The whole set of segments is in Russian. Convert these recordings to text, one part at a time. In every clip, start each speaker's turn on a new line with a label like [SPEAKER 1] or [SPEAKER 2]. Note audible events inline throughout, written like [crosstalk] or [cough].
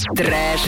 [SPEAKER 1] Trash,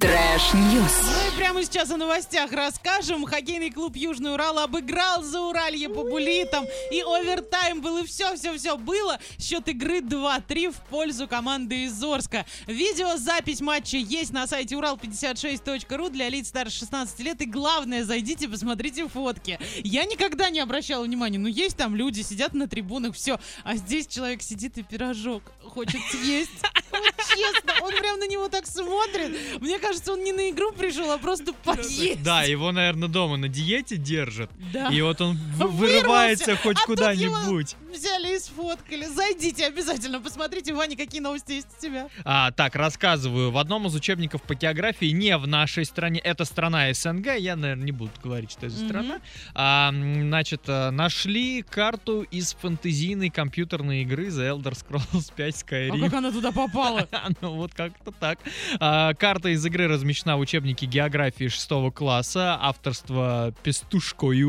[SPEAKER 1] trash news.
[SPEAKER 2] Мы прямо сейчас о новостях расскажем. Хоккейный клуб Южный Урал обыграл Зауралье по буллитам. И овертайм был, и все-все-все было. Счет игры 2-3 в пользу команды из Орска. Видеозапись матча есть на сайте урал56.ру для лиц старше 16 лет. И главное, зайдите, посмотрите фотки. Я никогда не обращала внимания. Ну, есть там люди, сидят на трибунах, все. А здесь человек сидит и пирожок хочет съесть. [laughs] Вот честно, он прям на него так смотрит. Мне кажется, он не на игру пришел, а просто [laughs] поесть.
[SPEAKER 3] Да, его, наверное, дома на диете держат.
[SPEAKER 2] Да.
[SPEAKER 3] И вот он вырывается хоть
[SPEAKER 2] а тут
[SPEAKER 3] куда-нибудь.
[SPEAKER 2] Взяли и сфоткали. Зайдите обязательно, посмотрите, Ваня, какие новости есть у тебя.
[SPEAKER 3] А, так, рассказываю. В одном из учебников по географии, не в нашей стране, это страна СНГ, я, наверное, не буду говорить, что это за
[SPEAKER 2] Мгм.
[SPEAKER 3] страна, а, значит, э, нашли карту из фэнтезийной компьютерной игры The Elder Scrolls [laughs] 5
[SPEAKER 2] А
[SPEAKER 3] Skyrim.
[SPEAKER 2] как она туда попала? [laughs]
[SPEAKER 3] Ну, вот как-то так. А, карта из игры размещена в учебнике географии 6 класса, авторство Пестушко и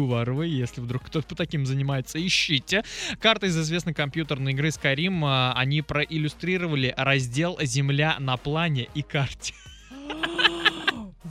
[SPEAKER 3] если вдруг кто-то таким занимается, ищите. Карта из известной компьютерной игры Skyrim, а, они проиллюстрировали раздел «Земля на плане и карте».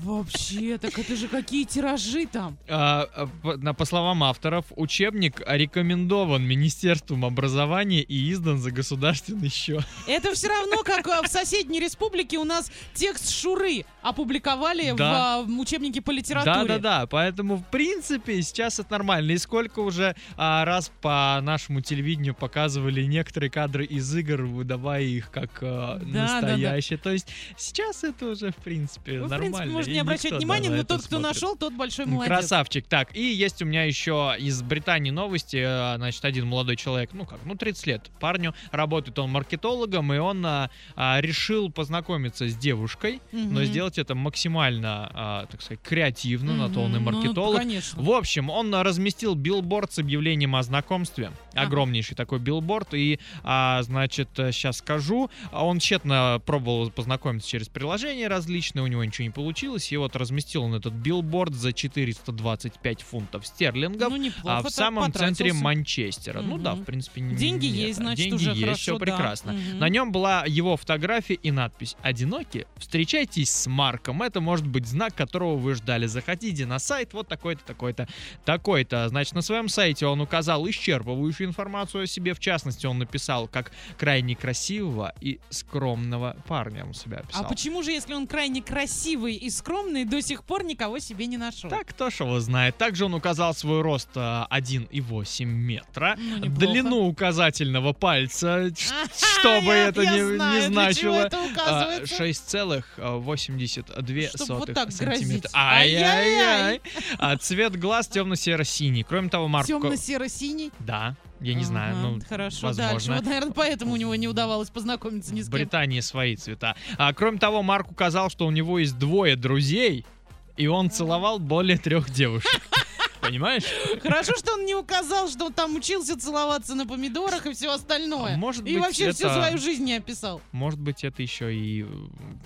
[SPEAKER 2] Вообще, так это же какие тиражи там.
[SPEAKER 3] А, а, по, по словам авторов, учебник рекомендован Министерством образования и издан за государственный счет.
[SPEAKER 2] Это все равно, как а, в соседней республике у нас текст Шуры опубликовали в
[SPEAKER 3] Да.
[SPEAKER 2] а, в учебнике по литературе.
[SPEAKER 3] Да-да-да, поэтому, в принципе, сейчас это нормально. И сколько уже а, раз по нашему телевидению показывали некоторые кадры из игр, выдавая их как а,
[SPEAKER 2] Да, да, да.
[SPEAKER 3] настоящие. То есть сейчас это уже, в принципе,
[SPEAKER 2] Ну, в
[SPEAKER 3] нормально.
[SPEAKER 2] принципе, можно
[SPEAKER 3] и
[SPEAKER 2] не обращать
[SPEAKER 3] да,
[SPEAKER 2] внимания, но тот, кто
[SPEAKER 3] смотрит.
[SPEAKER 2] нашел, тот большой молодец.
[SPEAKER 3] Красавчик. Так, и есть у меня еще из Британии новости. э, Значит, один молодой человек, ну как, ну 30 лет парню, работает он маркетологом, и он а, а, решил познакомиться с девушкой, но
[SPEAKER 2] Мгм.
[SPEAKER 3] Сделать это максимально, а, так сказать, креативно, на то он и
[SPEAKER 2] ну,
[SPEAKER 3] маркетолог.
[SPEAKER 2] конечно.
[SPEAKER 3] В общем, он разместил билборд с объявлением о знакомстве. Огромнейший такой билборд. И, а, значит, сейчас скажу, а он тщетно пробовал познакомиться через приложения различные, у него ничего не получилось. И вот разместил он этот билборд за 425 фунтов стерлингов.
[SPEAKER 2] Ну, неплохо.
[SPEAKER 3] а в самом центре. Манчестера. Ну да, в принципе,
[SPEAKER 2] Деньги
[SPEAKER 3] нет,
[SPEAKER 2] есть, значит,
[SPEAKER 3] деньги
[SPEAKER 2] уже
[SPEAKER 3] есть,
[SPEAKER 2] хорошо,
[SPEAKER 3] все
[SPEAKER 2] да.
[SPEAKER 3] прекрасно.
[SPEAKER 2] Мгм.
[SPEAKER 3] На нем была его фотография и надпись «Одиноки? Встречайтесь с Марком». Это может быть знак, которого вы ждали. Заходите на сайт, вот такой-то, такой-то, такой-то. Значит, на своем сайте он указал исчерпывающую информацию о себе. В частности, он написал, как крайне красивого и скромного парня он себя описал.
[SPEAKER 2] А почему же, если он крайне красивый и скромный, до сих пор никого себе не нашел?
[SPEAKER 3] Так, кто ж его знает. Также он указал свой рост а, 1,8 метра.
[SPEAKER 2] Ну, неплохо.
[SPEAKER 3] Длину указательного пальца,
[SPEAKER 2] Ага, [laughs]
[SPEAKER 3] чтобы
[SPEAKER 2] я-
[SPEAKER 3] это
[SPEAKER 2] чего
[SPEAKER 3] значило.
[SPEAKER 2] это
[SPEAKER 3] а,
[SPEAKER 2] указывается.
[SPEAKER 3] 6,82
[SPEAKER 2] Чтоб вот так
[SPEAKER 3] сантиметра. Ай-яй-яй. А цвет глаз темно-серо-синий. Кроме того, Марко...
[SPEAKER 2] Темно-серо-синий?
[SPEAKER 3] Да, я не знаю,
[SPEAKER 2] Ага,
[SPEAKER 3] ну,
[SPEAKER 2] Хорошо,
[SPEAKER 3] возможно.
[SPEAKER 2] дальше. Вот, наверное, поэтому у него не удавалось познакомиться ни с
[SPEAKER 3] В
[SPEAKER 2] кем.
[SPEAKER 3] Британии свои цвета. А, кроме того, Марк указал, что у него есть двое друзей, и он целовал более трех девушек. Понимаешь?
[SPEAKER 2] Хорошо, что он не указал, что он там учился целоваться на помидорах и все остальное.
[SPEAKER 3] А может
[SPEAKER 2] и
[SPEAKER 3] быть,
[SPEAKER 2] вообще всю
[SPEAKER 3] это-
[SPEAKER 2] свою жизнь не описал.
[SPEAKER 3] Может быть, это еще и э,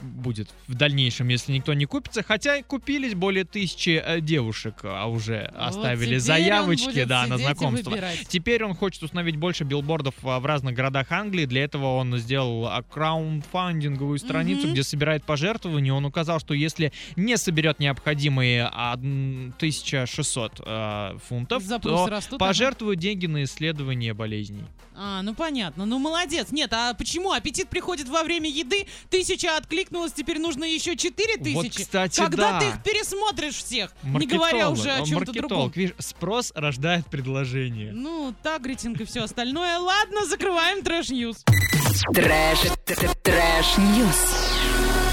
[SPEAKER 3] будет в дальнейшем, если никто не купится. Хотя купились более тысячи э, девушек, а уже
[SPEAKER 2] Вот
[SPEAKER 3] оставили заявочки, да, на знакомство. Теперь он хочет установить больше билбордов а, в разных городах Англии. Для этого он сделал а, краундфандинговую страницу,
[SPEAKER 2] Мгм.
[SPEAKER 3] где собирает пожертвования. Он указал, что если не соберет необходимые 1600 э, фунтов,
[SPEAKER 2] Запросы
[SPEAKER 3] то
[SPEAKER 2] растут, ага.
[SPEAKER 3] пожертвуют деньги на исследование болезней.
[SPEAKER 2] А, ну понятно. Ну молодец. Нет, а почему? Аппетит приходит во время еды, тысяча откликнулась, теперь нужно еще четыре тысячи.
[SPEAKER 3] Вот, кстати,
[SPEAKER 2] Когда
[SPEAKER 3] да.
[SPEAKER 2] ты их пересмотришь всех? Не говоря
[SPEAKER 3] Маркетолог,
[SPEAKER 2] уже о чем-то другом.
[SPEAKER 3] маркетолог. Видишь, спрос рождает предложение.
[SPEAKER 2] Ну, таргетинг и все остальное. Ладно, закрываем trash
[SPEAKER 1] news. Trash, trash news.